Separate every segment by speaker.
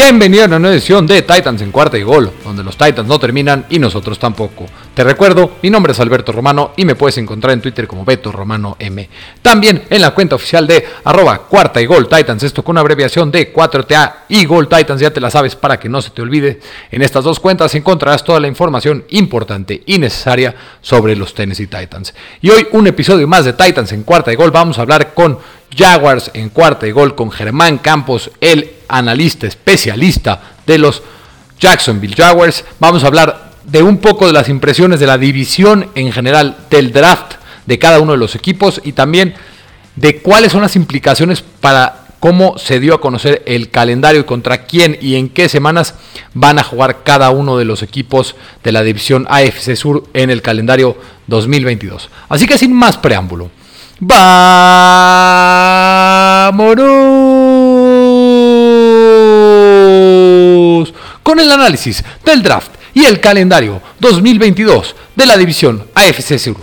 Speaker 1: Bienvenido a una nueva edición de Titans en cuarta y gol, donde los Titans no terminan y nosotros tampoco. Te recuerdo, mi nombre es Alberto Romano y me puedes encontrar en Twitter como Beto Romano M. También en la cuenta oficial de arroba cuarta y gol Titans, esto con abreviación de 4TA y Gol Titans, ya te la sabes para que no se te olvide. En estas dos cuentas encontrarás toda la información importante y necesaria sobre los Tennessee Titans. Y hoy un episodio más de Titans en cuarta y gol, vamos a hablar con Jaguars en cuarta y gol con Germán Campos, el analista especialista de los Jacksonville Jaguars. Vamos a hablar de un poco de las impresiones de la división en general del draft de cada uno de los equipos y también de cuáles son las implicaciones para cómo se dio a conocer el calendario y contra quién y en qué semanas van a jugar cada uno de los equipos de la división AFC Sur en el calendario 2022. Así que sin más preámbulo, ¡Vámonos! Con el análisis del draft y el calendario 2022 de la división AFC Sur.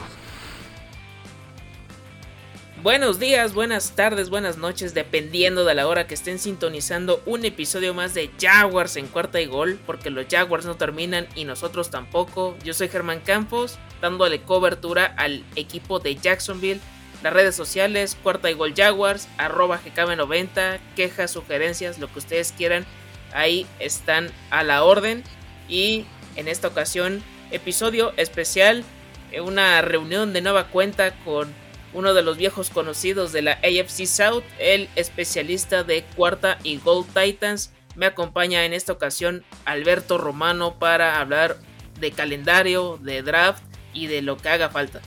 Speaker 2: Buenos días, buenas tardes, buenas noches, dependiendo de la hora que estén sintonizando un episodio más de Jaguars en cuarta y gol, porque los Jaguars no terminan y nosotros tampoco. Yo soy Germán Campos, dándole cobertura al equipo de Jacksonville las redes sociales, Cuarta y Gol Jaguars, arroba GKB90, quejas, sugerencias, lo que ustedes quieran, ahí están a la orden. Y en esta ocasión, episodio especial, eh, una reunión de nueva cuenta con uno de los viejos conocidos de la AFC South, el especialista de Cuarta y Gold Titans. Me acompaña en esta ocasión Alberto Romano para hablar de calendario, de draft y de lo que haga falta.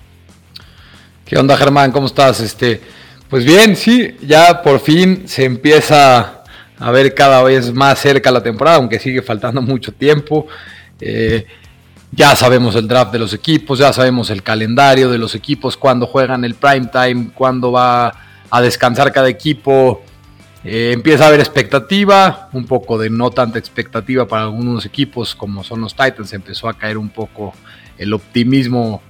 Speaker 1: ¿Qué onda, Germán? ¿Cómo estás? Este, pues bien, sí, ya por fin se empieza a ver cada vez más cerca la temporada, aunque sigue faltando mucho tiempo. Eh, ya sabemos el draft de los equipos, ya sabemos el calendario de los equipos, cuándo juegan el prime time, cuándo va a descansar cada equipo. Eh, empieza a haber expectativa, un poco de no tanta expectativa para algunos equipos como son los Titans. Empezó a caer un poco el optimismo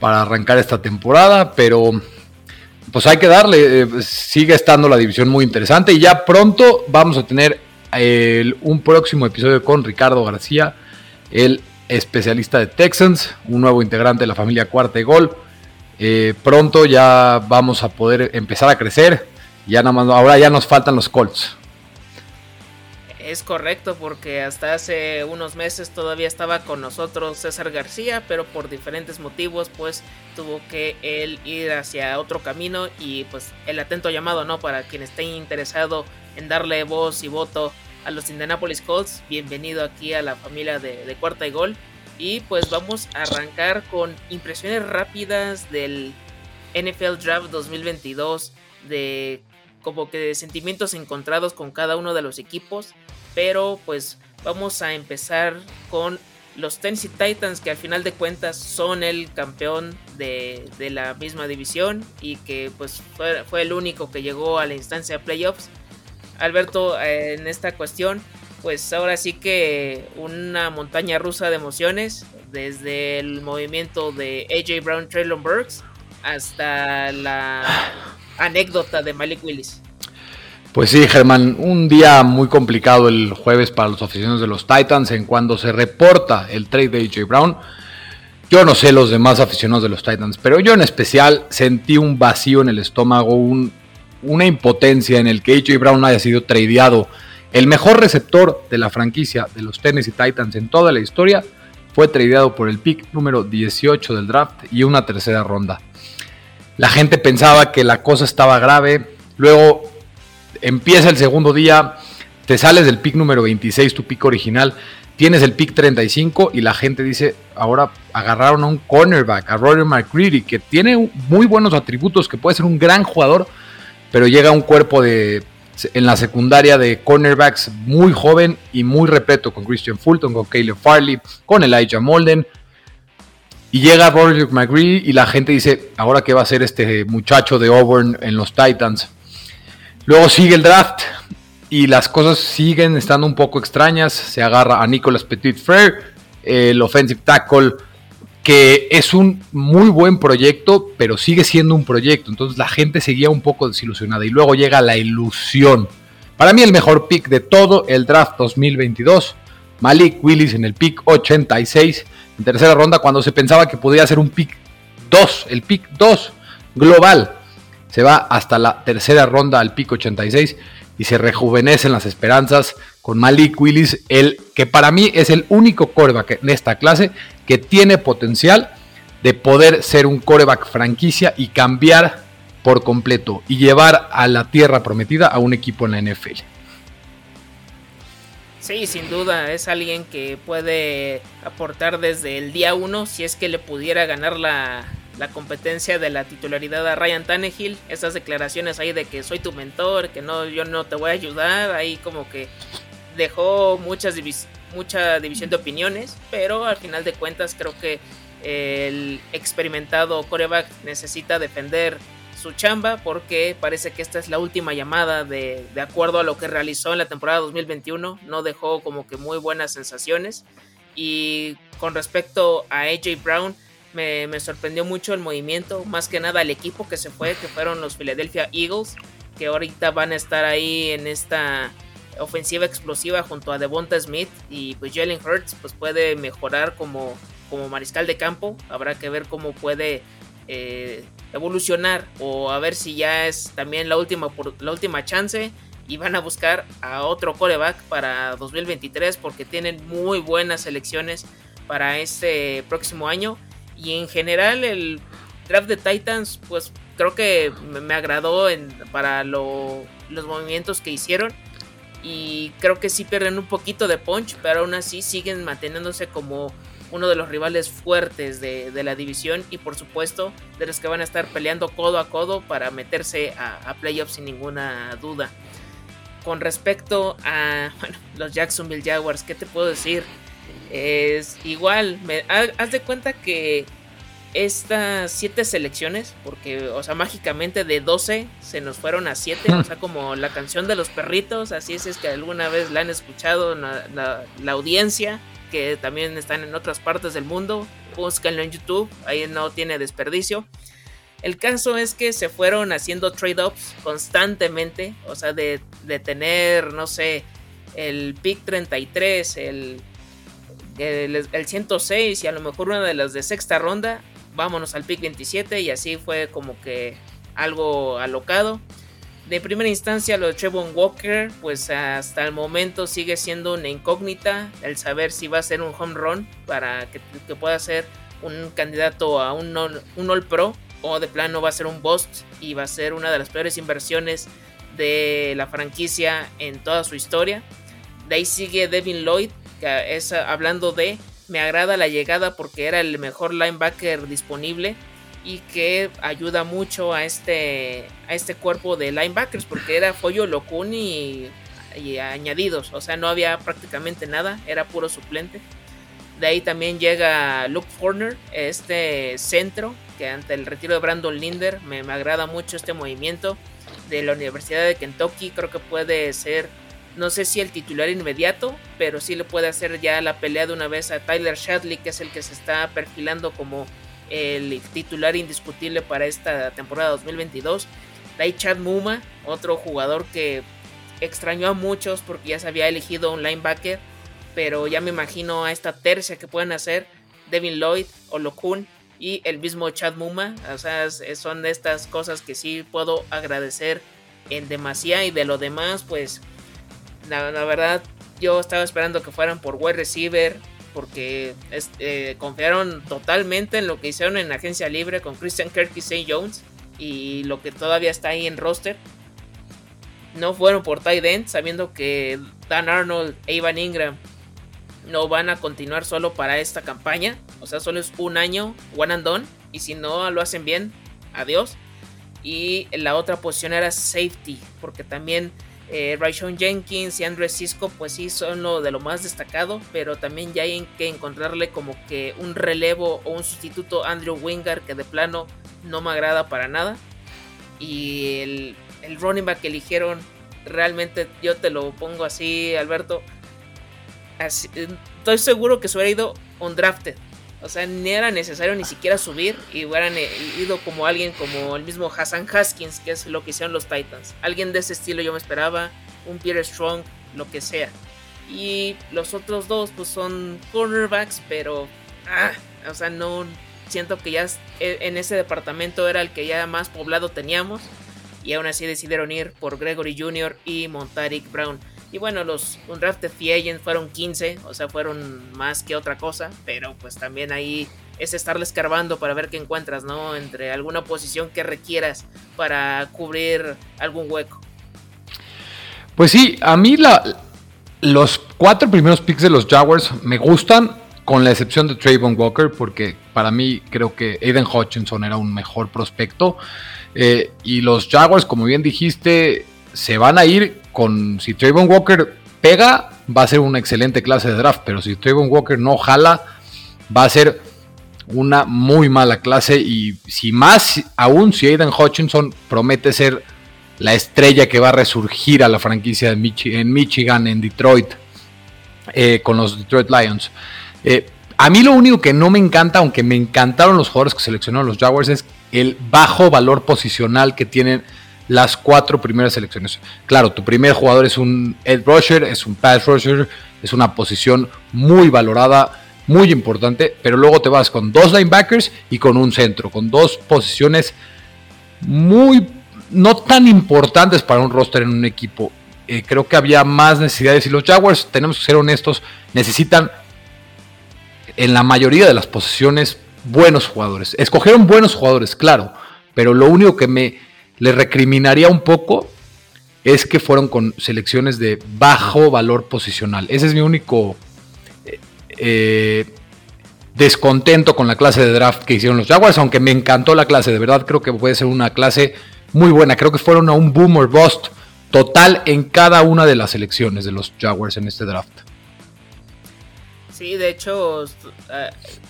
Speaker 1: para arrancar esta temporada, pero pues hay que darle, eh, sigue estando la división muy interesante y ya pronto vamos a tener un próximo episodio con Ricardo García, el especialista de Texans, un nuevo integrante de la familia Cuarta Gol. Eh, pronto ya vamos a poder empezar a crecer, ya nada más, ahora ya nos faltan los Colts.
Speaker 2: Es correcto, porque hasta hace unos meses todavía estaba con nosotros César García, pero por diferentes motivos, pues tuvo que él ir hacia otro camino y pues el atento llamado, ¿no? Para quien esté interesado en darle voz y voto a los Indianapolis Colts, bienvenido aquí a la familia de, de Cuarta y Gol. Y pues vamos a arrancar con impresiones rápidas del NFL Draft 2022, de como que de sentimientos encontrados con cada uno de los equipos. Pero pues vamos a empezar con los Tennessee Titans que al final de cuentas son el campeón de, la misma división y que pues fue, el único que llegó a la instancia de playoffs. Alberto, en esta cuestión, pues ahora sí que una montaña rusa de emociones, desde el movimiento de AJ Brown, Traylon Burks, hasta la anécdota de Malik Willis.
Speaker 1: Pues sí, Germán, un día muy complicado el jueves para los aficionados de los Titans en cuando se reporta el trade de AJ Brown. Yo no sé los demás aficionados de los Titans, pero yo en especial sentí un vacío en el estómago, una impotencia en el que AJ Brown haya sido tradeado. El mejor receptor de la franquicia de los Tennessee Titans en toda la historia fue tradeado por el pick número 18 del draft y una tercera ronda. La gente pensaba que la cosa estaba grave, luego empieza el segundo día, te sales del pick número 26, tu pick original, tienes el pick 35 y la gente dice, ahora agarraron a un cornerback, a Roger McCready, que tiene muy buenos atributos, que puede ser un gran jugador, pero llega un cuerpo de en la secundaria de cornerbacks muy joven y muy repleto con Christian Fulton, con Caleb Farley, con Elijah Molden. Y llega Roger McCready y la gente dice, ahora qué va a hacer este muchacho de Auburn en los Titans. Luego sigue el draft y las cosas siguen estando un poco extrañas. Se agarra a Nicolas Petit Frere, el offensive tackle, que es un muy buen proyecto, pero sigue siendo un proyecto. Entonces la gente seguía un poco desilusionada. Y luego llega la ilusión Para mí el mejor pick de todo el draft 2022, Malik Willis en el pick 86, en tercera ronda, cuando se pensaba que podía ser un pick 2, el pick 2 global. Se va hasta la tercera ronda al pick 86 y se rejuvenecen las esperanzas con Malik Willis, el que para mí es el único coreback en esta clase que tiene potencial de poder ser un coreback franquicia y cambiar por completo y llevar a la tierra prometida a un equipo en la NFL.
Speaker 2: Sí, sin duda, es alguien que puede aportar desde el día uno si es que le pudiera ganar la, la competencia de la titularidad a Ryan Tannehill. Esas declaraciones ahí de que soy tu mentor, que no, yo no te voy a ayudar, ahí como que dejó muchas mucha división de opiniones, pero al final de cuentas creo que el experimentado coreback necesita defender su chamba porque parece que esta es la última llamada de, de, acuerdo a lo que realizó en la temporada 2021. No dejó como que muy buenas sensaciones. Y con respecto a AJ Brown, me, me, sorprendió mucho el movimiento, más que nada el equipo que se fue, que fueron los Philadelphia Eagles, que ahorita van a estar ahí en esta ofensiva explosiva junto a Devonta Smith y pues Jalen Hurts pues puede mejorar como, como mariscal de campo, habrá que ver cómo puede eh, evolucionar o a ver si ya es también la última, la última chance y van a buscar a otro coreback para 2023 porque tienen muy buenas selecciones para este próximo año. Y en general el draft de Titans pues creo que me agradó en, para los movimientos que hicieron y creo que sí pierden un poquito de punch pero aún así siguen manteniéndose como uno de los rivales fuertes de, la división y por supuesto de los que van a estar peleando codo a codo para meterse a, playoffs sin ninguna duda. Con respecto a los Jacksonville Jaguars, ¿qué te puedo decir? Es igual, me, haz de cuenta que estas siete selecciones, porque, o sea, mágicamente de 12 se nos fueron a 7, o sea, como la canción de los perritos, así es, es que alguna vez la han escuchado la audiencia que también están en otras partes del mundo. Búsquenlo en YouTube, ahí no tiene desperdicio. El caso es que se fueron haciendo trade-ups constantemente, o sea, de, tener, no sé, el pick 33, el, el, el, 106 y a lo mejor una de las de sexta ronda, vámonos al pick 27 y así fue como que algo alocado. De primera instancia, lo de Trevon Walker, pues hasta el momento sigue siendo una incógnita el saber si va a ser un home run para que, pueda ser un candidato a un, un All Pro o de plano va a ser un bust y va a ser una de las peores inversiones de la franquicia en toda su historia. De ahí sigue Devin Lloyd, que es hablando de, me agrada la llegada porque era el mejor linebacker disponible y que ayuda mucho a este, a este cuerpo de linebackers porque era Foyo Locun y, añadidos, o sea, no había prácticamente nada, era puro suplente. De ahí también llega Luke Forner, este centro, que ante el retiro de Brandon Linder me agrada mucho este movimiento de la Universidad de Kentucky, creo que puede ser no sé si el titular inmediato, pero sí le puede hacer ya la pelea de una vez a Tyler Shadley, que es el que se está perfilando como el titular indiscutible para esta temporada 2022. Dai Chad Muma, otro jugador que extrañó a muchos porque ya se había elegido un linebacker, pero ya me imagino a esta tercia que pueden hacer Devin Lloyd, Olokun y el mismo Chad Muma. O sea, son estas cosas que sí puedo agradecer en demasía y de lo demás, pues la, verdad yo estaba esperando que fueran por wide receiver, porque eh, confiaron totalmente en lo que hicieron en agencia libre con Christian Kirk y St. Jones y lo que todavía está ahí en roster. No fueron por tight end, sabiendo que Dan Arnold e Ivan Ingram no van a continuar solo para esta campaña. O sea, solo es un año, one and done. Y si no lo hacen bien, adiós. Y la otra posición era safety, porque también eh, Jenkins y Andrew Cisco pues sí son lo de lo más destacado, pero también ya hay que encontrarle como que un relevo o un sustituto Andrew Wingard que de plano no me agrada para nada. Y el, el running back que eligieron, realmente yo te lo pongo así, Alberto. estoy seguro que se hubiera ido undrafted. O sea, ni era necesario ni siquiera subir y hubieran ido como alguien como el mismo Hassan Haskins, que es lo que hicieron los Titans. Alguien de ese estilo yo me esperaba. un Peter Strong, lo que sea. Y los otros dos pues son cornerbacks, pero ah, o sea, no siento que ya e, en ese departamento era el que ya más poblado teníamos y aún así decidieron ir por Gregory Jr. y Montaric Brown. Y bueno, los undrafted free agents fueron 15, o sea, fueron más que otra cosa, pero pues también ahí es estarle escarbando para ver qué encuentras, ¿no? Entre alguna posición que requieras para cubrir algún hueco.
Speaker 1: Pues sí, a mí la, los cuatro primeros picks de los Jaguars me gustan, con la excepción de Trayvon Walker, porque para mí creo que Aiden Hutchinson era un mejor prospecto. Eh, y los Jaguars, como bien dijiste, se van a ir con. Si Trayvon Walker pega, va a ser una excelente clase de draft. Pero si Trayvon Walker no jala, va a ser una muy mala clase. Y si más aún, si Aiden Hutchinson promete ser la estrella que va a resurgir a la franquicia en Michigan, en Detroit, eh, con los Detroit Lions. Eh, a mí lo único que no me encanta, aunque me encantaron los jugadores que seleccionaron los Jaguars, es el bajo valor posicional que tienen las cuatro primeras selecciones. Claro, tu primer jugador es un edge rusher, es un pass rusher, es una posición muy valorada, muy importante, pero luego te vas con dos linebackers y con un centro, con dos posiciones muy no tan importantes para un roster en un equipo. Eh, creo que había más necesidades y los Jaguars, tenemos que ser honestos, necesitan en la mayoría de las posiciones buenos jugadores. Escogieron buenos jugadores, claro, pero lo único que me le recriminaría un poco es que fueron con selecciones de bajo valor posicional. Ese es mi único eh, eh, descontento con la clase de draft que hicieron los Jaguars, aunque me encantó la clase, de verdad creo que puede ser una clase muy buena. Creo que fueron a un boom or bust total en cada una de las selecciones de los Jaguars en este draft.
Speaker 2: Sí, de hecho,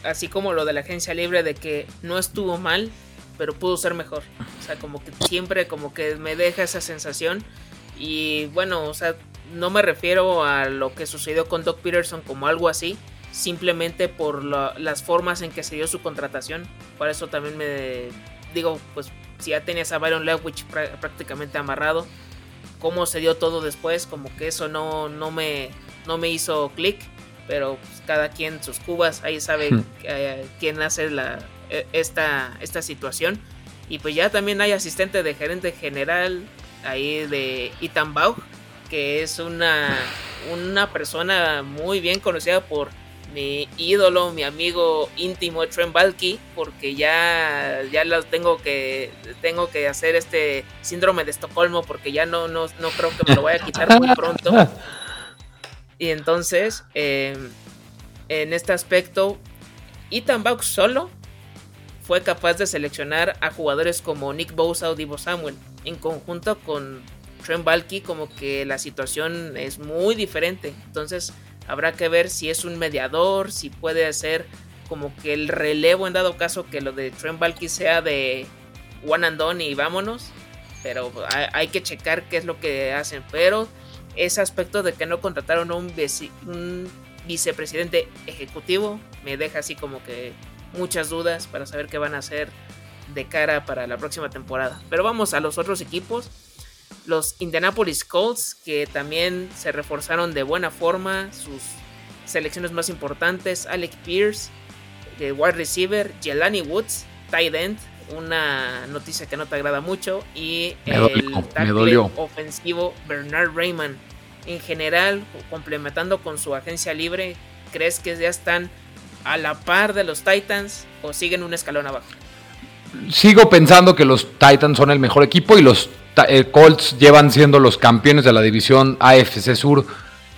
Speaker 2: así como lo de la agencia libre de que no estuvo mal, pero pudo ser mejor. O sea, como que siempre como que me deja esa sensación. Y bueno, o sea, no me refiero a lo que sucedió con Doc Peterson como algo así, simplemente por las formas en que se dio su contratación. Por eso también me digo, pues si ya tenías a Byron Lewis prácticamente amarrado, cómo se dio todo después, como que eso no, no, me, no me hizo clic, pero pues, cada quien sus cubas, ahí sabe hmm. eh, quién hace la, esta, esta situación. Y pues ya también hay asistente de gerente general ahí de Ethan Baugh, que es una, una persona muy bien conocida por mi ídolo, mi amigo íntimo Trent Balky, porque ya, ya los tengo que tengo que hacer este síndrome de Estocolmo porque ya no, no, no creo que me lo vaya a quitar muy pronto. Y entonces, em, en este aspecto, Ethan Buck solo fue capaz de seleccionar a jugadores como Nick Bosa o Divo Samuel. En conjunto con Trent Balky, como que la situación es muy diferente. Entonces, Habrá que ver si es un mediador, si puede hacer como que el relevo en dado caso que lo de Trent Balky sea de one and done y vámonos. Pero hay, que checar qué es lo que hacen. Pero ese aspecto de que no contrataron a un, un vicepresidente ejecutivo me deja así como que muchas dudas para saber qué van a hacer de cara para la próxima temporada. Pero vamos a los otros equipos. Los Indianapolis Colts, que también se reforzaron de buena forma, sus selecciones más importantes, Alec Pierce, de wide receiver, Jelani Woods, tight end, una noticia que no te agrada mucho, y el tackle ofensivo Bernard Raymond. En general, complementando con su agencia libre, ¿crees que ya están a la par de los Titans o siguen un escalón abajo?
Speaker 1: Sigo pensando que los Titans son el mejor equipo y los eh, Colts llevan siendo los campeones de la división AFC Sur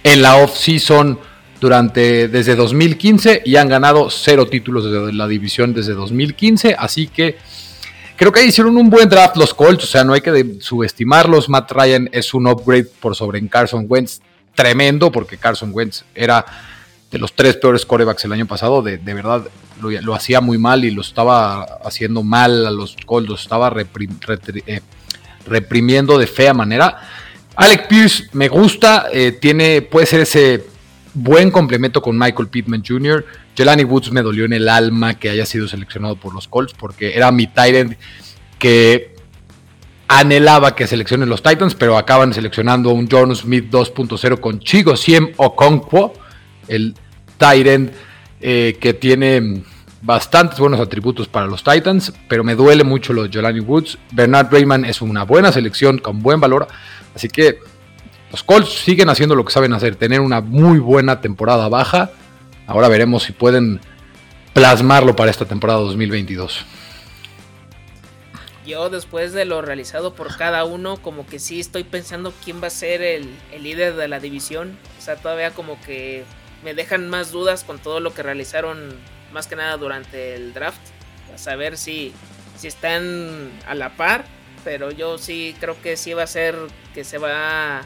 Speaker 1: en la off-season durante desde 2015 y han ganado cero títulos de la división desde 2015, así que creo que hicieron un buen draft los Colts, o sea, no hay que subestimarlos. Matt Ryan es un upgrade por sobre Carson Wentz tremendo, porque Carson Wentz era de los tres peores corebacks el año pasado, de, verdad lo, hacía muy mal y lo estaba haciendo mal a los Colts, los estaba eh, reprimiendo de fea manera. Alec Pierce me gusta, eh, tiene, puede ser ese buen complemento con Michael Pittman Jr. Jelani Woods me dolió en el alma que haya sido seleccionado por los Colts porque era mi Tyrant que anhelaba que seleccionen los Titans, pero acaban seleccionando un John Smith 2.0 con Chigo Siem Okonkwo, el Tyrant eh, que tiene bastantes buenos atributos para los Titans, pero me duele mucho los Jelani Woods. Bernard Rayman es una buena selección con buen valor, así que los Colts siguen haciendo lo que saben hacer, tener una muy buena temporada baja. Ahora veremos si pueden plasmarlo para esta temporada 2022.
Speaker 2: Yo después de lo realizado por cada uno, como que sí estoy pensando quién va a ser el, el líder de la división. O sea, todavía como que me dejan más dudas con todo lo que realizaron más que nada durante el draft. A saber si, si están a la par. Pero yo sí creo que sí va a ser que se va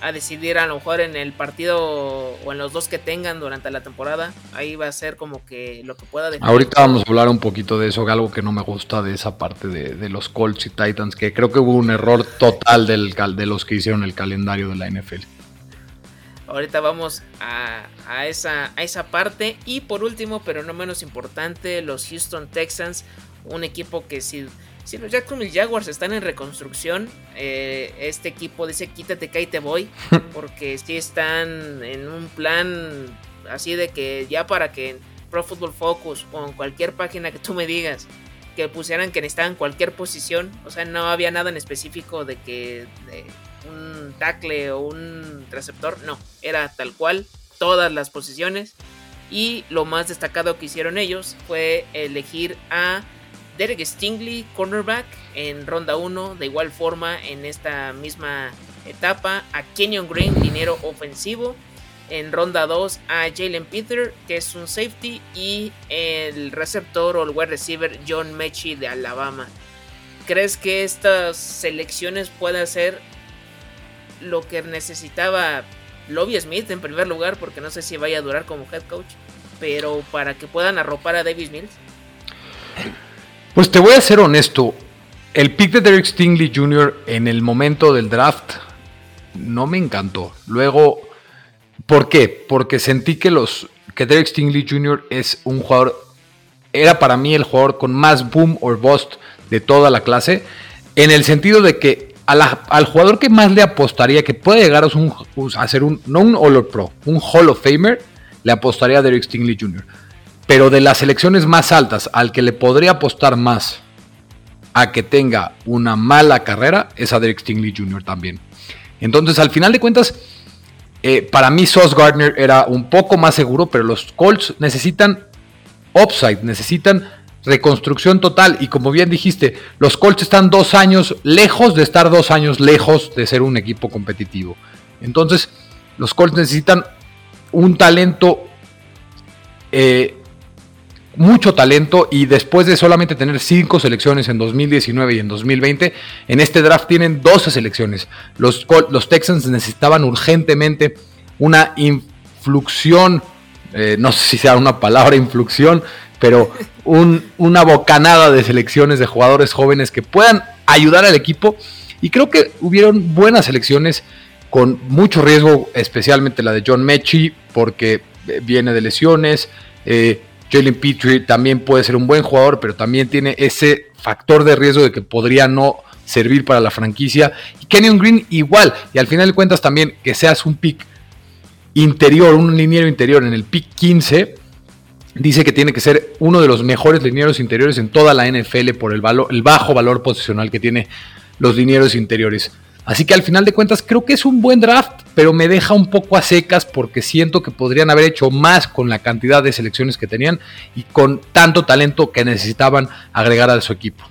Speaker 2: a decidir a lo mejor en el partido o en los dos que tengan durante la temporada. Ahí va a ser como que lo que pueda
Speaker 1: definir. Ahorita vamos a hablar un poquito de eso, algo que no me gusta de esa parte de, los Colts y Titans, que creo que hubo un error total del, de los que hicieron el calendario de la NFL.
Speaker 2: Ahorita vamos a, esa, a esa parte. Y por último, pero no menos importante, los Houston Texans. Un equipo que si, si los Jacksonville Jaguars están en reconstrucción, eh, este equipo dice quítate que ahí te voy. Porque si están en un plan así de que ya para que en Pro Football Focus o en cualquier página que tú me digas que pusieran que necesitaban cualquier posición. O sea, no había nada en específico de que un tackle o un receptor, no, era tal cual, todas las posiciones. Y lo más destacado que hicieron ellos fue elegir a Derek Stingley, cornerback, en ronda 1, de igual forma en esta misma etapa, a Kenyon Green, dinero ofensivo, en ronda 2 a Jalen Peter, que es un safety, y el receptor o el wide receiver John Mechie de Alabama. ¿Crees que estas selecciones puedan ser lo que necesitaba Lobby Smith en primer lugar, porque no sé si vaya a durar como head coach, pero para que puedan arropar a Davis Mills.
Speaker 1: Pues te voy a ser honesto, el pick de Derek Stingley Jr. en el momento del draft no me encantó. Luego, ¿por qué? Porque sentí que los que Derek Stingley Jr. es un jugador era para mí el jugador con más boom or bust de toda la clase en el sentido de que al jugador que más le apostaría que puede llegar a, ser un, no un All Pro, un Hall of Famer, le apostaría a Derek Stingley Jr. Pero de las selecciones más altas, al que le podría apostar más a que tenga una mala carrera, es a Derek Stingley Jr. también. Entonces, al final de cuentas, eh, para mí Sauce Gardner era un poco más seguro, pero los Colts necesitan upside, necesitan reconstrucción total. Y como bien dijiste, los Colts están dos años lejos de estar dos años lejos de ser un equipo competitivo. Entonces, los Colts necesitan un talento, eh, mucho talento, y después de solamente tener cinco selecciones en 2019 y en 2020, en este draft tienen 12 selecciones. Los, los Texans necesitaban urgentemente una influxión, eh, no sé si sea una palabra influxión, pero una bocanada de selecciones de jugadores jóvenes que puedan ayudar al equipo. Y creo que hubieron buenas selecciones con mucho riesgo, especialmente la de John Mechie, porque viene de lesiones. Eh, Jalen Petrie también puede ser un buen jugador, pero también tiene ese factor de riesgo de que podría no servir para la franquicia. Y Kenyon Green igual. Y al final de cuentas también que seas un pick interior, un liniero interior en el pick 15 dice que tiene que ser uno de los mejores linieros interiores en toda la NFL por el, bajo valor posicional que tiene los linieros interiores. Así que al final de cuentas creo que es un buen draft, pero me deja un poco a secas porque siento que podrían haber hecho más con la cantidad de selecciones que tenían y con tanto talento que necesitaban agregar a su equipo.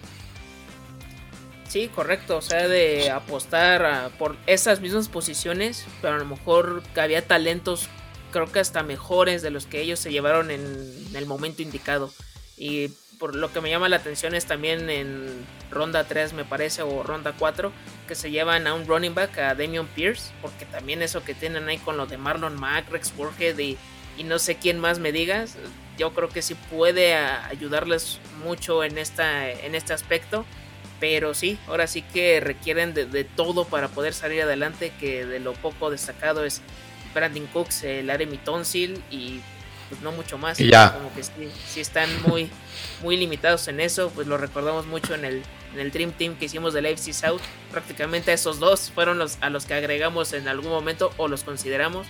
Speaker 2: Sí, correcto, o sea, de apostar por esas mismas posiciones, pero a lo mejor había talentos creo que hasta mejores de los que ellos se llevaron en el momento indicado. Y por lo que me llama la atención es también en ronda 3 me parece o ronda 4 que se llevan a un running back a Damian Pierce porque también eso que tienen ahí con lo de Marlon Mack, Rex Burhead y, no sé quién más me digas yo creo que sí puede ayudarles mucho en, esta, en este aspecto pero sí, ahora sí que requieren de todo para poder salir adelante que de lo poco destacado es Brandon Cooks, el Aremi Tonsil y pues no mucho más.
Speaker 1: ya.
Speaker 2: Como que sí, están muy, muy limitados en eso, pues lo recordamos mucho en el, en el Dream Team que hicimos del AFC South. Prácticamente esos dos fueron los a los que agregamos en algún momento o los consideramos.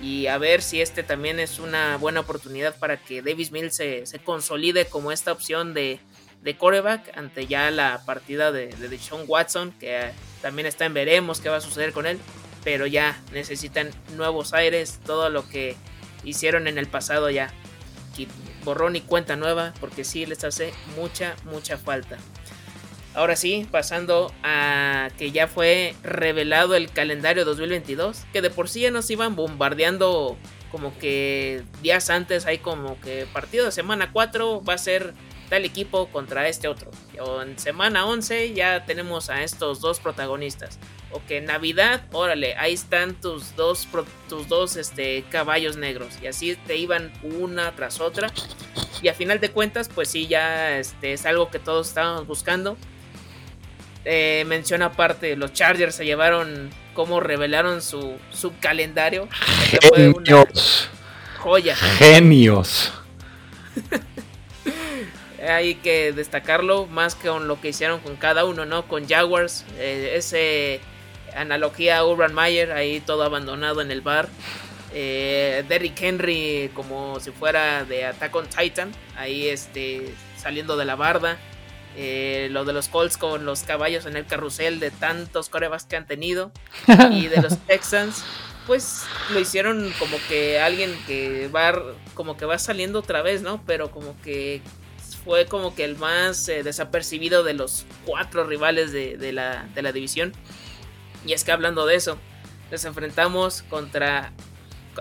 Speaker 2: Y a ver si este también es una buena oportunidad para que Davis Mills se, se consolide como esta opción de, de coreback ante ya la partida de, de Sean Watson, que también está en veremos qué va a suceder con él, pero ya necesitan nuevos aires, todo lo que hicieron en el pasado ya. Borrón y cuenta nueva, porque sí les hace mucha, mucha falta. Ahora sí, pasando a que ya fue revelado el calendario 2022, que de por sí ya nos iban bombardeando como que días antes hay como que partido de semana 4 va a ser tal equipo contra este otro. O en semana 11 ya tenemos a estos dos protagonistas. O que en Navidad, órale, ahí están tus dos, tus dos este, caballos negros. Y así te iban una tras otra. Y a final de cuentas, pues sí, ya este, es algo que todos estábamos buscando. Eh, menciona aparte, los Chargers se llevaron cómo revelaron su, su calendario.
Speaker 1: Genios.
Speaker 2: joya.
Speaker 1: Genios.
Speaker 2: hay que destacarlo más que con lo que hicieron con cada uno, ¿no? Con Jaguars, eh, ese analogía a Urban Meyer, ahí todo abandonado en el bar. Eh, Derrick Henry como si fuera de Attack on Titan, ahí este, saliendo de la barda. Eh, lo de los Colts con los caballos en el carrusel de tantos corebas que han tenido. y de los Texans, pues lo hicieron como que alguien que va como que va saliendo otra vez, ¿no? Pero como que fue como que el más eh, desapercibido de los cuatro rivales de, la, de la división. Y es que hablando de eso, nos enfrentamos contra,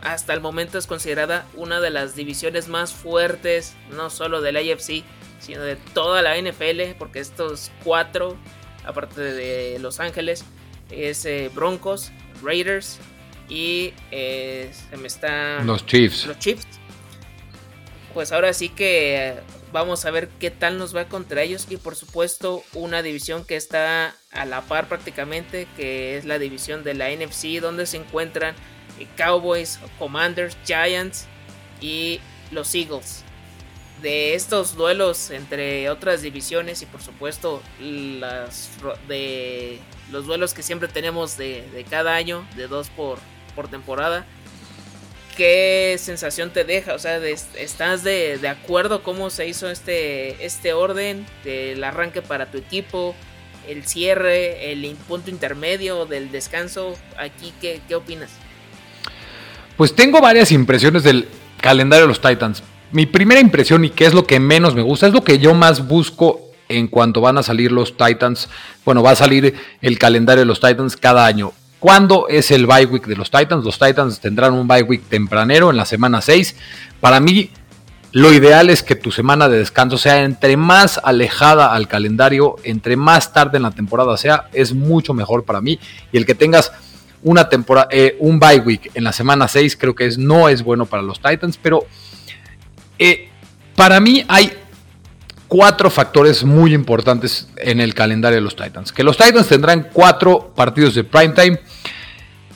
Speaker 2: hasta el momento es considerada una de las divisiones más fuertes, no solo del AFC, sino de toda la NFL, porque estos cuatro, aparte de Los Ángeles, es eh, Broncos, Raiders y eh, se me están...
Speaker 1: Los Chiefs.
Speaker 2: Los Chiefs. Pues ahora sí que Vamos a ver qué tal nos va contra ellos. Y por supuesto, una división que está a la par prácticamente, que es la división de la NFC, donde se encuentran eh, Cowboys, Commanders, Giants y los Eagles. De estos duelos entre otras divisiones y por supuesto las de los duelos que siempre tenemos de, de cada año, de dos por, por temporada, ¿qué sensación te deja? O sea, ¿estás de, acuerdo cómo se hizo este, este orden del arranque para tu equipo? El cierre, el punto intermedio del descanso. Aquí, ¿qué, qué opinas?
Speaker 1: Pues tengo varias impresiones del calendario de los Titans. Mi primera impresión y qué es lo que menos me gusta, es lo que yo más busco en cuanto van a salir los Titans. Bueno, va a salir el calendario de los Titans cada año. ¿Cuándo es el bye week de los Titans? Los Titans tendrán un bye week tempranero en la semana 6. Para mí, lo ideal es que tu semana de descanso sea entre más alejada al calendario, entre más tarde en la temporada sea, es mucho mejor para mí. Y el que tengas una temporada, eh, un bye week en la semana 6 creo que es, no es bueno para los Titans, pero eh, para mí hay cuatro factores muy importantes en el calendario de los Titans. Que los Titans tendrán cuatro partidos de primetime.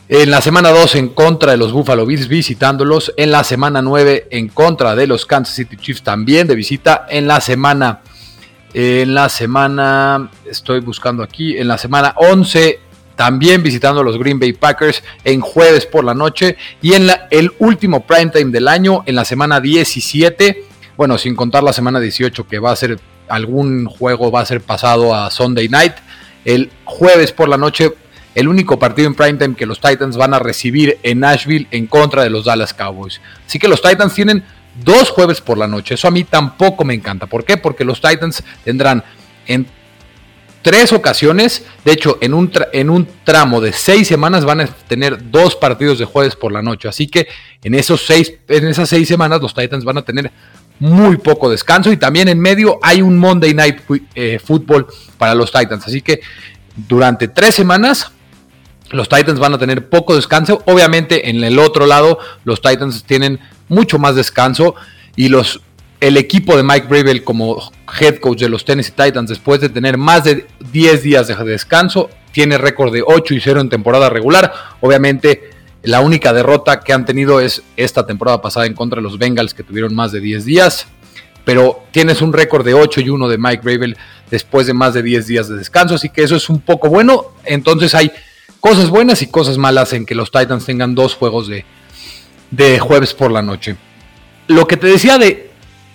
Speaker 1: En la semana 2 en contra de los Buffalo Bills visitándolos. En la semana 9 en contra de los Kansas City Chiefs también de visita. En la semana... En la semana... Estoy buscando aquí. En la semana 11 también visitando a los Green Bay Packers en jueves por la noche. Y en el último primetime del año, en la semana 17 bueno, sin contar la semana 18 que va a ser algún juego va a ser pasado a Sunday Night. El jueves por la noche, el único partido en primetime que los Titans van a recibir en Nashville en contra de los Dallas Cowboys. Así que los Titans tienen dos jueves por la noche. Eso a mí tampoco me encanta. ¿Por qué? Porque los Titans tendrán en tres ocasiones, de hecho, en un, en un tramo de seis semanas van a tener dos partidos de jueves por la noche. Así que en, esos seis, en esas seis semanas los Titans van a tener muy poco descanso y también en medio hay un Monday Night eh, Football para los Titans. Así que durante tres semanas los Titans van a tener poco descanso. Obviamente en el otro lado los Titans tienen mucho más descanso y los, el equipo de Mike Bravel como head coach de los Tennessee Titans después de tener más de 10 días de descanso tiene récord de 8 y 0 en temporada regular. Obviamente La única derrota que han tenido es esta temporada pasada en contra de los Bengals que tuvieron más de 10 días. Pero tienes un récord de 8 y 1 de Mike Gravel después de más de 10 días de descanso, así que eso es un poco bueno. Entonces hay cosas buenas y cosas malas en que los Titans tengan dos juegos de, de jueves por la noche. Lo que te decía de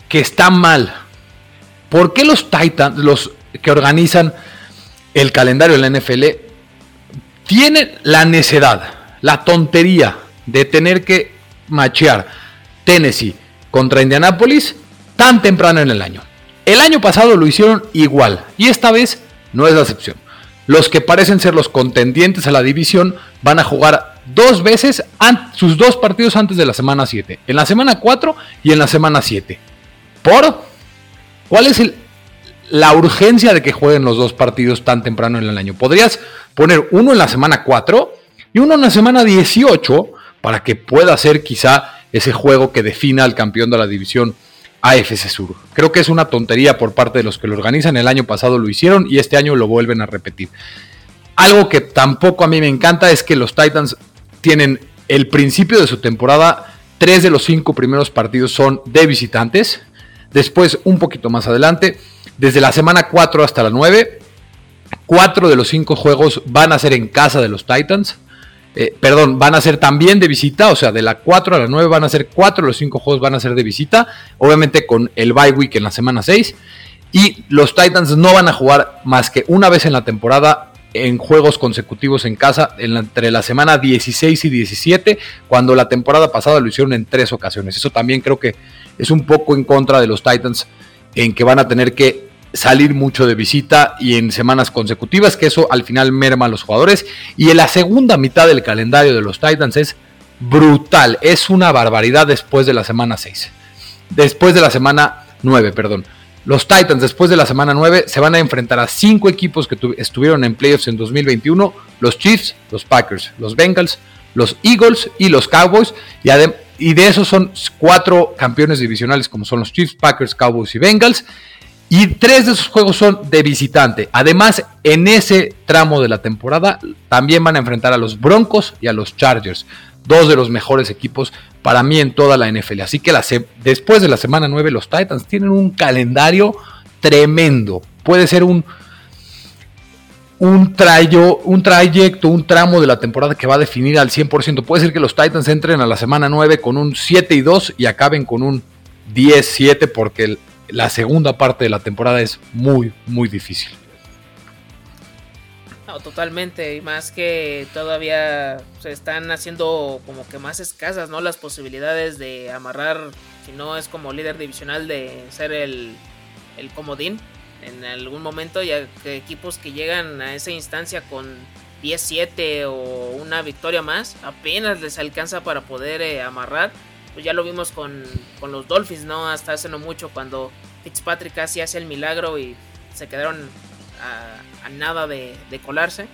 Speaker 1: que está mal, ¿por qué los Titans, los que organizan el calendario de la NFL, tienen la necedad, la tontería de tener que machear Tennessee contra Indianapolis tan temprano en el año? El año pasado lo hicieron igual y esta vez no es la excepción. Los que parecen ser los contendientes a la división van a jugar dos veces sus dos partidos antes de la semana 7. En la semana 4 y en la semana 7. ¿Por? ¿Cuál es la urgencia de que jueguen los dos partidos tan temprano en el año? Podrías poner uno en la semana 4 y uno en la semana 18 para que pueda ser quizá ese juego que defina al campeón de la división AFC Sur. Creo que es una tontería por parte de los que lo organizan. El año pasado lo hicieron y este año lo vuelven a repetir. Algo que tampoco a mí me encanta es que los Titans tienen el principio de su temporada. Tres de los cinco primeros partidos son de visitantes. Después, un poquito más adelante, desde la semana 4 hasta la 9, cuatro de los cinco juegos van a ser en casa de los Titans. Eh, perdón, van a ser también de visita, o sea, de la 4 a la 9 van a ser 4 de los 5 juegos van a ser de visita, obviamente con el bye week en la semana 6. Y los Titans no van a jugar más que una vez en la temporada en juegos consecutivos en casa entre la semana 16 y 17, cuando la temporada pasada lo hicieron en tres ocasiones. Eso también creo que es un poco en contra de los Titans, en que van a tener que salir mucho de visita y en semanas consecutivas, que eso al final merma a los jugadores. Y en la segunda mitad del calendario de los Titans es brutal, es una barbaridad después de la semana 6. Después de la semana 9, perdón. Los Titans después de la semana 9 se van a enfrentar a cinco equipos que estuvieron en playoffs en 2021, los Chiefs, los Packers, los Bengals, los Eagles y los Cowboys. Y, y de esos son cuatro campeones divisionales como son los Chiefs, Packers, Cowboys y Bengals. Y tres de esos juegos son de visitante. Además, en ese tramo de la temporada también van a enfrentar a los Broncos y a los Chargers. Dos de los mejores equipos para mí en toda la NFL. Así que después de la semana 9 los Titans tienen un calendario tremendo. Puede ser un, un, un trayecto, un tramo de la temporada que va a definir al 100%. Puede ser que los Titans entren a la semana 9 con un 7 y 2 y acaben con un 10-7 porque el, la segunda parte de la temporada es muy, muy difícil.
Speaker 2: No, totalmente, y más que todavía se están haciendo como que más escasas, ¿no? Las posibilidades de amarrar, si no es como líder divisional, de ser el, el comodín en algún momento, ya que equipos que llegan a esa instancia con 10-7 o una victoria más, apenas les alcanza para poder eh, amarrar pues ya lo vimos con, los Dolphins, ¿no? Hasta hace no mucho cuando Fitzpatrick casi hace el milagro y se quedaron a, nada de, colarse.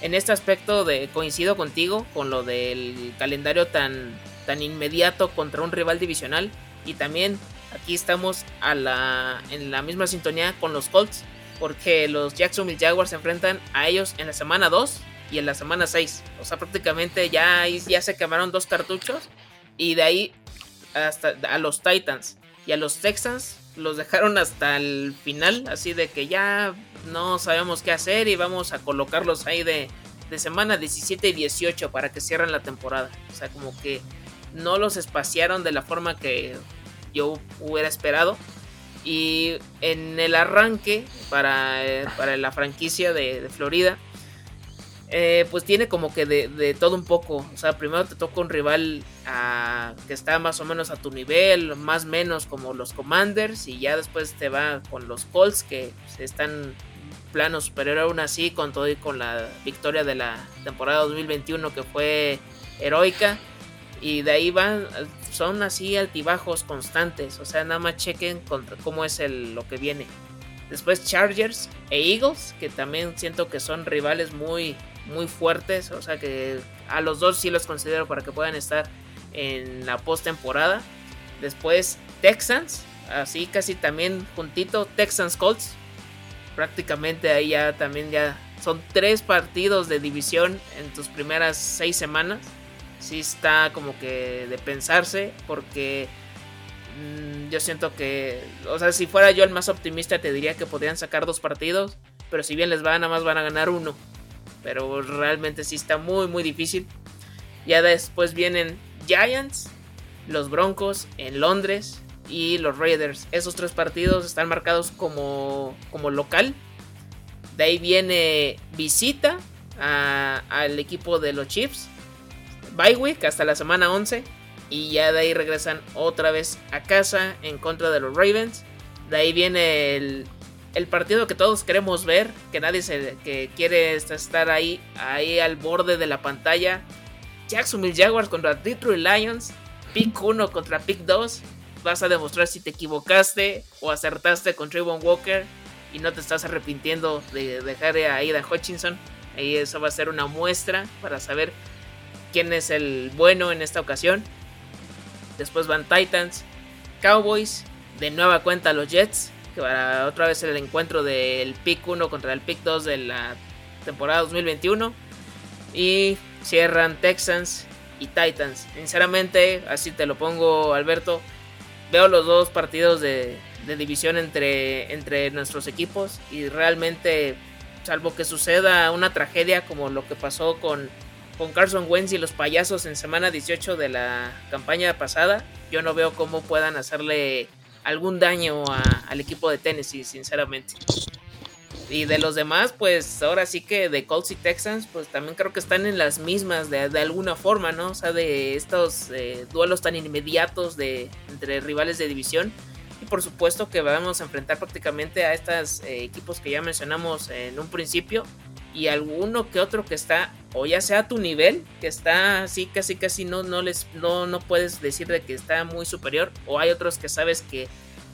Speaker 2: En este aspecto de, coincido contigo con lo del calendario tan, tan inmediato contra un rival divisional y también aquí estamos a la, en la misma sintonía con los Colts porque los Jacksonville Jaguars se enfrentan a ellos en la semana 2 y en la semana 6. O sea, prácticamente ya, ya se quemaron dos cartuchos y de ahí hasta a los Titans y a los Texans los dejaron hasta el final, así de que ya no sabemos qué hacer y vamos a colocarlos ahí de, de semana 17 y 18 para que cierren la temporada. O sea, como que no los espaciaron de la forma que yo hubiera esperado. Y en el arranque para, eh, para la franquicia de, de Florida, eh, pues tiene como que de, todo un poco. O sea, primero te toca un rival ah, que está más o menos a tu nivel, más o menos como los Commanders, y ya después te va con los Colts que están plano superior aún así, con todo y con la victoria de la temporada 2021 que fue heroica. Y de ahí van, son así altibajos constantes. O sea, nada más chequen contra cómo es el, lo que viene. Después Chargers e Eagles, que también siento que son rivales muy, muy fuertes. O sea que a los dos sí los considero para que puedan estar en la postemporada. Después Texans, así casi también juntito. Texans Colts. Prácticamente ahí ya también ya son tres partidos de división en tus primeras seis semanas. sí está como que de pensarse porque mm, yo siento que, o sea, si fuera yo el más optimista te diría que podrían sacar dos partidos, pero si bien les va, nada más van a ganar uno. Pero realmente sí está muy, muy difícil. Ya después vienen Giants, los Broncos en Londres y los Raiders. Esos tres partidos están marcados como, como local. De ahí viene visita al equipo de los Chiefs. Bye week hasta la semana 11. Y ya de ahí regresan otra vez a casa en contra de los Ravens. De ahí viene el, el partido que todos queremos ver. Que nadie se, que quiere estar ahí, ahí al borde de la pantalla. Jacksonville Jaguars contra Detroit Lions. Pick 1 contra Pick 2. Vas a demostrar si te equivocaste o acertaste con Trayvon Walker y no te estás arrepintiendo de dejar a Ida Hutchinson. Y eso va a ser una muestra para saber quién es el bueno en esta ocasión. Después van Titans, Cowboys, de nueva cuenta los Jets, para otra vez el encuentro del pick 1 contra el pick 2 de la temporada 2021. Y cierran Texans y Titans. Sinceramente, así te lo pongo, Alberto. Veo los dos partidos de, de división entre, entre nuestros equipos y realmente, salvo que suceda una tragedia como lo que pasó con, con Carson Wentz y los payasos en semana 18 de la campaña pasada, yo no veo cómo puedan hacerle algún daño al equipo de Tennessee, sinceramente. Y de los demás, pues ahora sí que de Colts y Texans, pues también creo que están en las mismas de, alguna forma, ¿no? O sea, de estos eh, duelos tan inmediatos de, entre rivales de división. Y por supuesto que vamos a enfrentar prácticamente a estos eh, equipos que ya mencionamos en un principio. Y alguno que otro que está, o ya sea a tu nivel, que está así, casi casi no, no, les, no, no puedes decir de que está muy superior. O hay otros que sabes que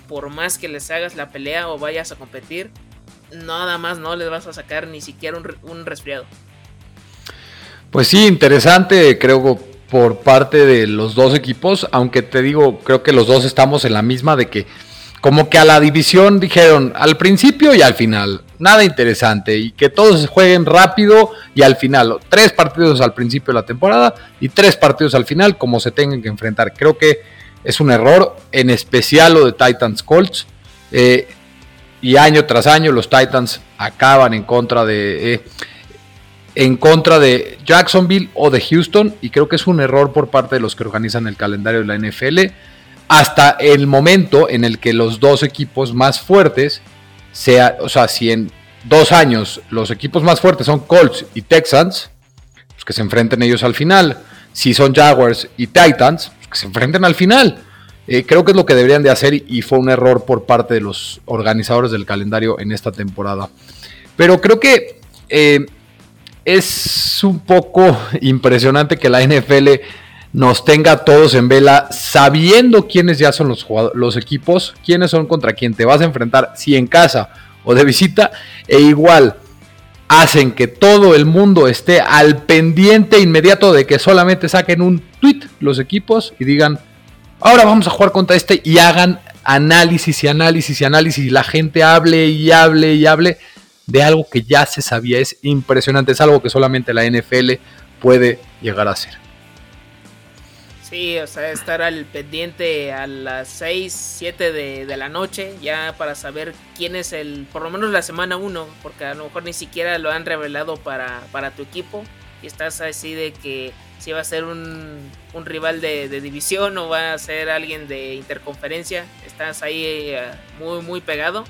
Speaker 2: por más que les hagas la pelea o vayas a competir, nada más no les vas a sacar ni siquiera un, resfriado.
Speaker 1: Pues sí, interesante, creo por parte de los dos equipos, aunque te digo, creo que los dos estamos en la misma de que como que a la división dijeron al principio y al final, nada interesante y que todos jueguen rápido y al final, tres partidos al principio de la temporada y tres partidos al final como se tengan que enfrentar. Creo que es un error, en especial lo de Titans Colts. Eh, y año tras año los Titans acaban en contra de eh, en contra de Jacksonville o de Houston y creo que es un error por parte de los que organizan el calendario de la NFL hasta el momento en el que los dos equipos más fuertes sea, o sea, si en dos años los equipos más fuertes son Colts y Texans, pues que se enfrenten ellos al final. Si son Jaguars y Titans, pues que se enfrenten al final. Eh, creo que es lo que deberían de hacer y fue un error por parte de los organizadores del calendario en esta temporada. Pero creo que eh, es un poco impresionante que la NFL nos tenga todos en vela sabiendo quiénes ya son los, los equipos, quiénes son contra quién te vas a enfrentar, si en casa o de visita, e igual hacen que todo el mundo esté al pendiente inmediato de que solamente saquen un tweet los equipos y digan ahora vamos a jugar contra este y hagan análisis y análisis y análisis y la gente hable y hable y hable de algo que ya se sabía. Es impresionante, es algo que solamente la NFL puede llegar a hacer.
Speaker 2: Sí, o sea, estar al pendiente a las 6, 7 de, la noche ya para saber quién es el, por lo menos la semana 1, porque a lo mejor ni siquiera lo han revelado para, para tu equipo y estás así de que si va a ser un, rival de, división o va a ser alguien de interconferencia. Estás ahí eh, muy, muy pegado.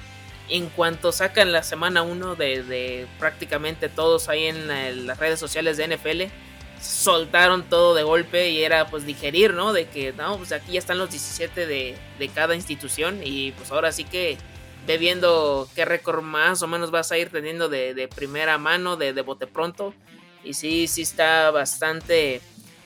Speaker 2: En cuanto sacan la semana 1 de, prácticamente todos ahí en, las redes sociales de NFL, soltaron todo de golpe y era pues digerir, ¿no? De que, no, pues aquí ya están los 17 de, cada institución y pues ahora sí que ve viendo qué récord más o menos vas a ir teniendo de, primera mano, de, de bote pronto. Y sí, sí está bastante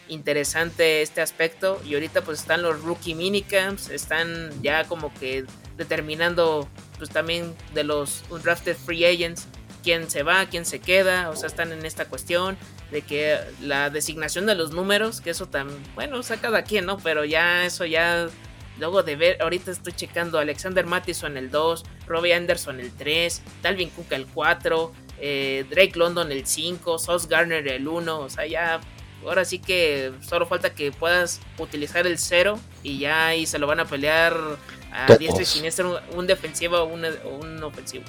Speaker 2: interesante este aspecto. Y ahorita pues están los rookie minicamps, están ya como que determinando pues también de los undrafted free agents quién se va, quién se queda, o sea, están en esta cuestión de que la designación de los números, que eso también, bueno, o sea, cada quien, ¿no? Pero ya eso ya, luego de ver, ahorita estoy checando Alexander Mattison el 2, Robbie Anderson el 3, Dalvin Cook el 4, eh, Drake London el 5, Sauce Garner el 1, o sea, ya ahora sí que solo falta que puedas utilizar el cero y ya ahí se lo van a pelear a diestra y siniestra un, defensivo o un, un, ofensivo.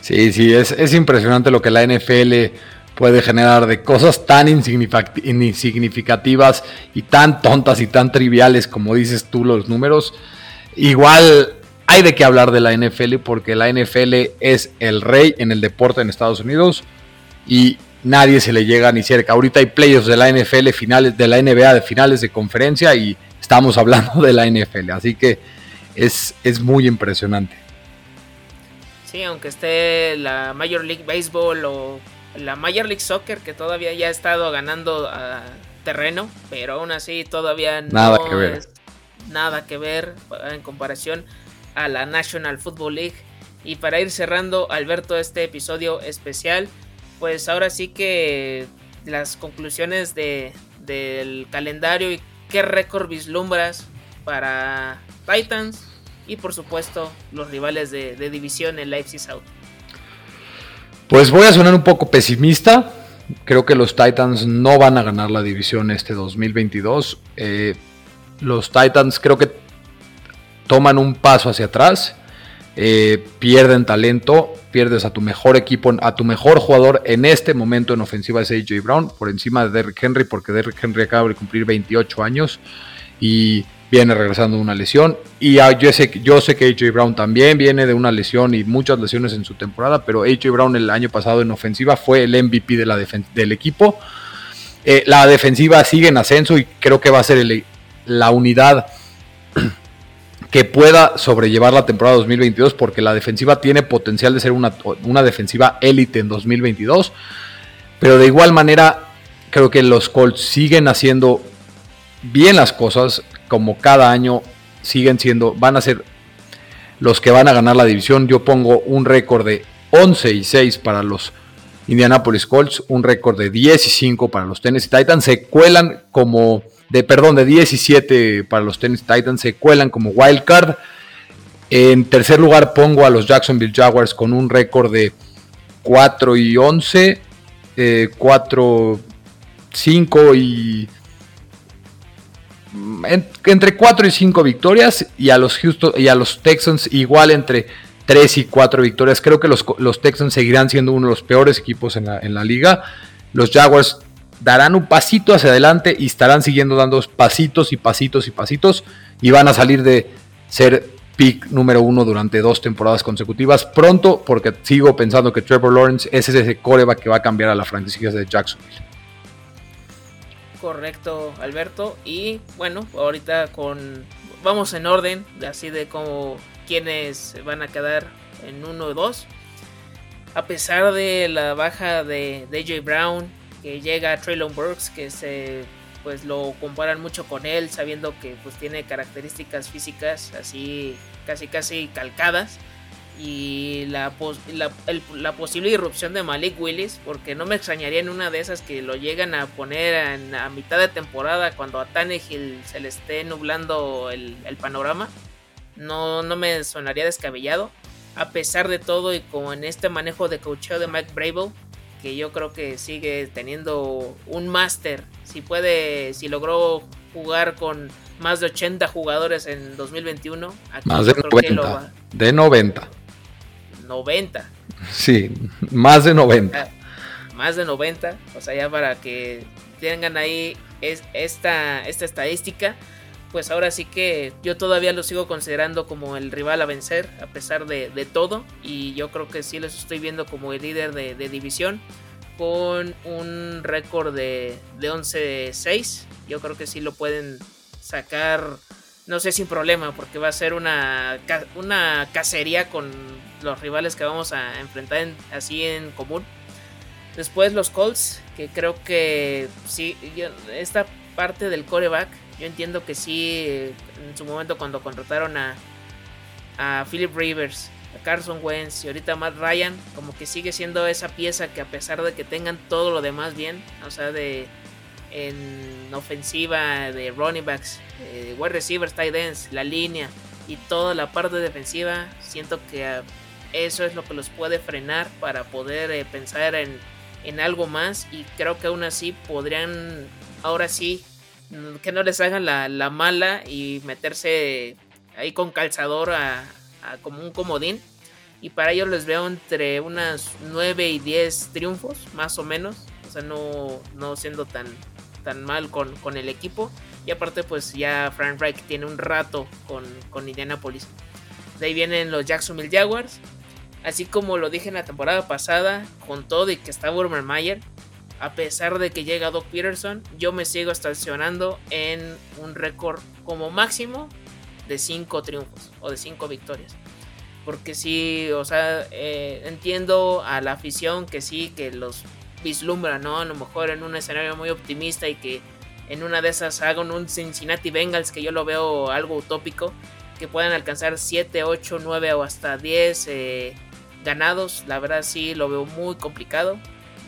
Speaker 1: Sí, sí, es, es impresionante lo que la NFL puede generar de cosas tan insignificativas y tan tontas y tan triviales como dices tú los números. Igual hay de qué hablar de la NFL porque la NFL es el rey en el deporte en Estados Unidos y nadie se le llega ni cerca. Ahorita hay playoffs de la NFL finales de la NBA de finales de conferencia y estamos hablando de la NFL, así que es, es muy impresionante.
Speaker 2: Sí, aunque esté la Major League Baseball o la Major League Soccer que todavía ya ha estado ganando ah, terreno, pero aún así todavía
Speaker 1: nada que ver.
Speaker 2: Es nada que ver en comparación a la National Football League. Y para ir cerrando, Alberto, este episodio especial, pues ahora sí que las conclusiones de, del calendario y qué récord vislumbras para Titans y por supuesto los rivales de, división en Leipzig South.
Speaker 1: Pues voy a sonar un poco pesimista. Creo que los Titans no van a ganar la división este 2022. Eh, los Titans creo que toman un paso hacia atrás, eh, pierden talento, pierdes a tu mejor equipo, a tu mejor jugador en este momento en ofensiva es AJ Brown, por encima de Derrick Henry, porque Derrick Henry acaba de cumplir 28 años y viene regresando de una lesión. Y yo, sé, yo sé que AJ Brown también viene de una lesión y muchas lesiones en su temporada, pero AJ Brown el año pasado en ofensiva fue el MVP de la del equipo. Eh, la defensiva sigue en ascenso y creo que va a ser la unidad que pueda sobrellevar la temporada 2022 porque la defensiva tiene potencial de ser una, una defensiva élite en 2022. Pero de igual manera, creo que los Colts siguen haciendo bien las cosas, como cada año siguen siendo, van a ser los que van a ganar la división. Yo pongo un récord de 11 y 6 para los Indianapolis Colts, un récord de 10 y 5 para los Tennessee Titans. Se cuelan como de perdón, de 17 para los Tennessee Titans, se cuelan como wild card. En tercer lugar pongo a los Jacksonville Jaguars con un récord de 4 y 11, 4, 5 y... entre 4 y 5 victorias y a los Houston y a los Texans igual entre 3 y 4 victorias. Creo que los, los Texans seguirán siendo uno de los peores equipos en la, en la liga. Los Jaguars darán un pasito hacia adelante y estarán siguiendo dando pasitos y pasitos y pasitos y van a salir de ser pick número uno durante dos temporadas consecutivas pronto porque sigo pensando que Trevor Lawrence es ese coreback que va a cambiar a la franquicia de Jacksonville.
Speaker 2: Correcto, Alberto. Y bueno, ahorita con vamos en orden, así de como quienes van a quedar en uno o dos. A pesar de la baja de DJ Brown, que llega Traylon Burks, que se pues lo comparan mucho con él, sabiendo que pues tiene características físicas así casi casi calcadas y la, la, posible irrupción de Malik Willis, porque no me extrañaría en una de esas que lo llegan a poner a mitad de temporada cuando a Tannehill se le esté nublando el, panorama. No, no me sonaría descabellado. A pesar de todo y como en este manejo de coacheo de Mike Brable, que yo creo que sigue teniendo un máster. Si puede, si logró jugar con más de 80 jugadores en 2021.
Speaker 1: más de 90. De 90.
Speaker 2: 90.
Speaker 1: Sí, más de 90. Ah,
Speaker 2: más de 90. O sea, ya para que tengan ahí es, esta, esta estadística pues ahora sí que yo todavía lo sigo considerando como el rival a vencer a pesar de, todo y yo creo que sí los estoy viendo como el líder de, división con un récord de, de 11-6 yo creo que sí lo pueden sacar no sé sin problema porque va a ser una, una cacería con los rivales que vamos a enfrentar así en común. Después los Colts que creo que sí esta parte del coreback yo entiendo que sí, en su momento cuando contrataron a, a Philip Rivers, a Carson Wentz y ahorita Matt Ryan, como que sigue siendo esa pieza que a pesar de que tengan todo lo demás bien, o sea, de en ofensiva, de running backs, de wide receivers, tight ends, la línea y toda la parte defensiva, siento que eso es lo que los puede frenar para poder eh, pensar en, en algo más y creo que aún así podrían, ahora sí, que no les hagan la, mala y meterse ahí con calzador a, como un comodín. Y para ello les veo entre unas 9 y 10 triunfos, más o menos. O sea, no, no siendo tan, tan mal con, con el equipo. Y aparte, pues ya Frank Reich tiene un rato con, con Indianapolis. De ahí vienen los Jacksonville Jaguars. Así como lo dije en la temporada pasada, con todo y que está Urban Mayer, a pesar de que llega Doc Peterson, yo me sigo estacionando en un récord como máximo de 5 triunfos o de 5 victorias. Porque sí, o sea, eh, entiendo a la afición que sí, que los vislumbra, ¿no? A lo mejor en un escenario muy optimista y que en una de esas hagan un Cincinnati Bengals que yo lo veo algo utópico, que puedan alcanzar 7, 8, 9 o hasta 10 eh, ganados, la verdad sí lo veo muy complicado.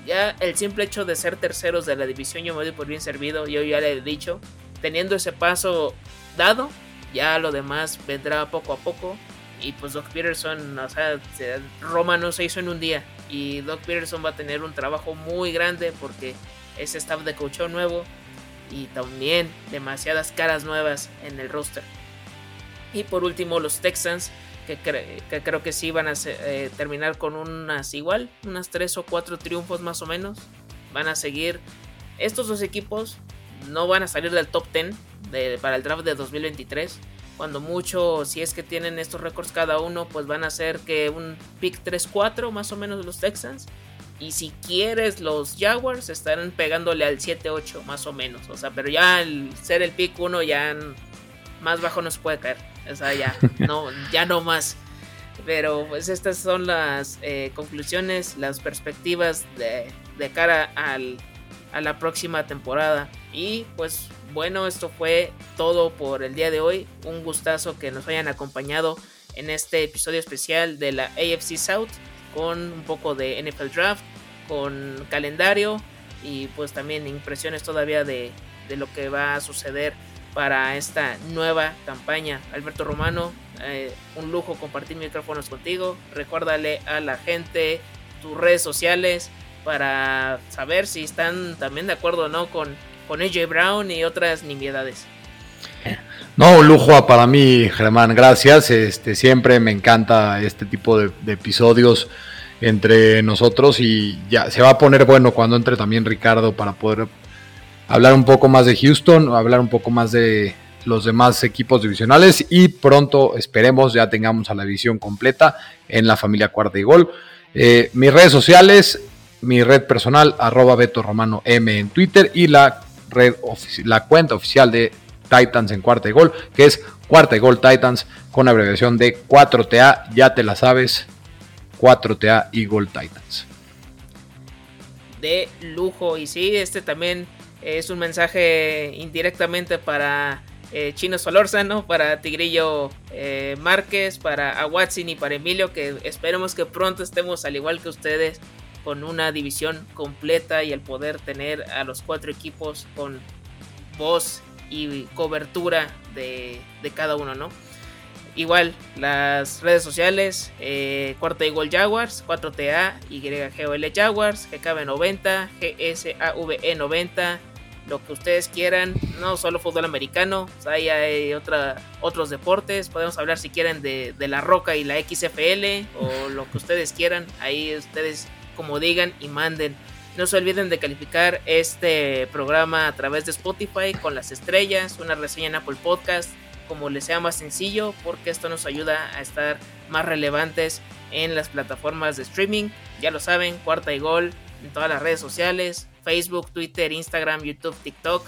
Speaker 2: Ya el simple hecho de ser terceros de la división yo me doy por bien servido, yo ya le he dicho, teniendo ese paso dado, ya lo demás vendrá poco a poco. Y pues Doc Peterson, o sea, Roma no se hizo en un día. Y Doc Peterson va a tener un trabajo muy grande porque ese staff de coach nuevo y también demasiadas caras nuevas en el roster. Y por último, los Texans, que, creo que sí van a eh, terminar con unas igual, unas 3 o 4 triunfos más o menos. Van a seguir. Estos dos equipos no van a salir del top 10 para el draft de 2023. Cuando mucho, si es que tienen estos récords cada uno, pues van a ser que un pick 3-4 más o menos los Texans. Y si quieres, los Jaguars estarán pegándole al 7-8 más o menos. O sea, pero ya el ser el pick 1 ya más bajo no se puede caer. O sea, ya no, ya no más. Pero pues estas son las eh, conclusiones, las perspectivas de, de cara al, a la próxima temporada. Y pues bueno, esto fue todo por el día de hoy. Un gustazo que nos hayan acompañado en este episodio especial de la AFC South con un poco de NFL Draft, con calendario y pues también impresiones todavía de, lo que va a suceder para esta nueva campaña. Alberto Romano, eh, un lujo compartir micrófonos contigo. Recuérdale a la gente tus redes sociales para saber si están también de acuerdo o no con, con AJ Brown y otras nimiedades.
Speaker 1: No, lujo para mí, Germán, gracias. Este, siempre me encanta este tipo de, episodios entre nosotros y ya se va a poner bueno cuando entre también Ricardo para poder hablar un poco más de Houston, hablar un poco más de los demás equipos divisionales y pronto esperemos ya tengamos a la división completa en la familia Cuarta y Gol. Eh, mis redes sociales, mi red personal, arroba Beto Romano M en Twitter y la red la cuenta oficial de Titans en cuarta y gol, que es cuarta y gol Titans con abreviación de 4TA, ya te la sabes, 4TA y Gol Titans.
Speaker 2: De lujo, y sí, este también es un mensaje indirectamente para eh, Chino Solórzano, para Tigrillo eh, Márquez, para Aguatzin y para Emilio, que esperemos que pronto estemos al igual que ustedes con una división completa y el poder tener a los cuatro equipos con voz y cobertura de, cada uno, ¿no? Igual, las redes sociales, eh, y Gol Jaguars, 4TA, YGOL Jaguars, GKB90, GSAVE 90, lo que ustedes quieran, no solo fútbol americano, ahí hay otra, otros deportes, podemos hablar si quieren de, de la Roca y la XFL o lo que ustedes quieran, ahí ustedes como digan y manden. No se olviden de calificar este programa a través de Spotify con las estrellas, una reseña en Apple Podcast, como les sea más sencillo, porque esto nos ayuda a estar más relevantes en las plataformas de streaming. Ya lo saben, cuarta y gol en todas las redes sociales, Facebook, Twitter, Instagram, YouTube, TikTok.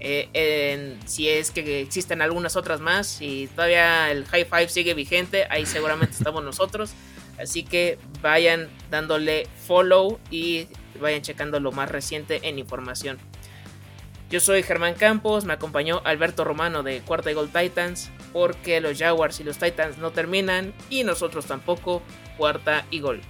Speaker 2: Eh, si es que existen algunas otras más y todavía el High Five sigue vigente, ahí seguramente estamos nosotros. Así que vayan dándole follow y vayan checando lo más reciente en información. Yo soy Germán Campos, me acompañó Alberto Romano de Cuarta y Gol Titans, porque los Jaguars y los Titans no terminan y nosotros tampoco, Cuarta y Gol.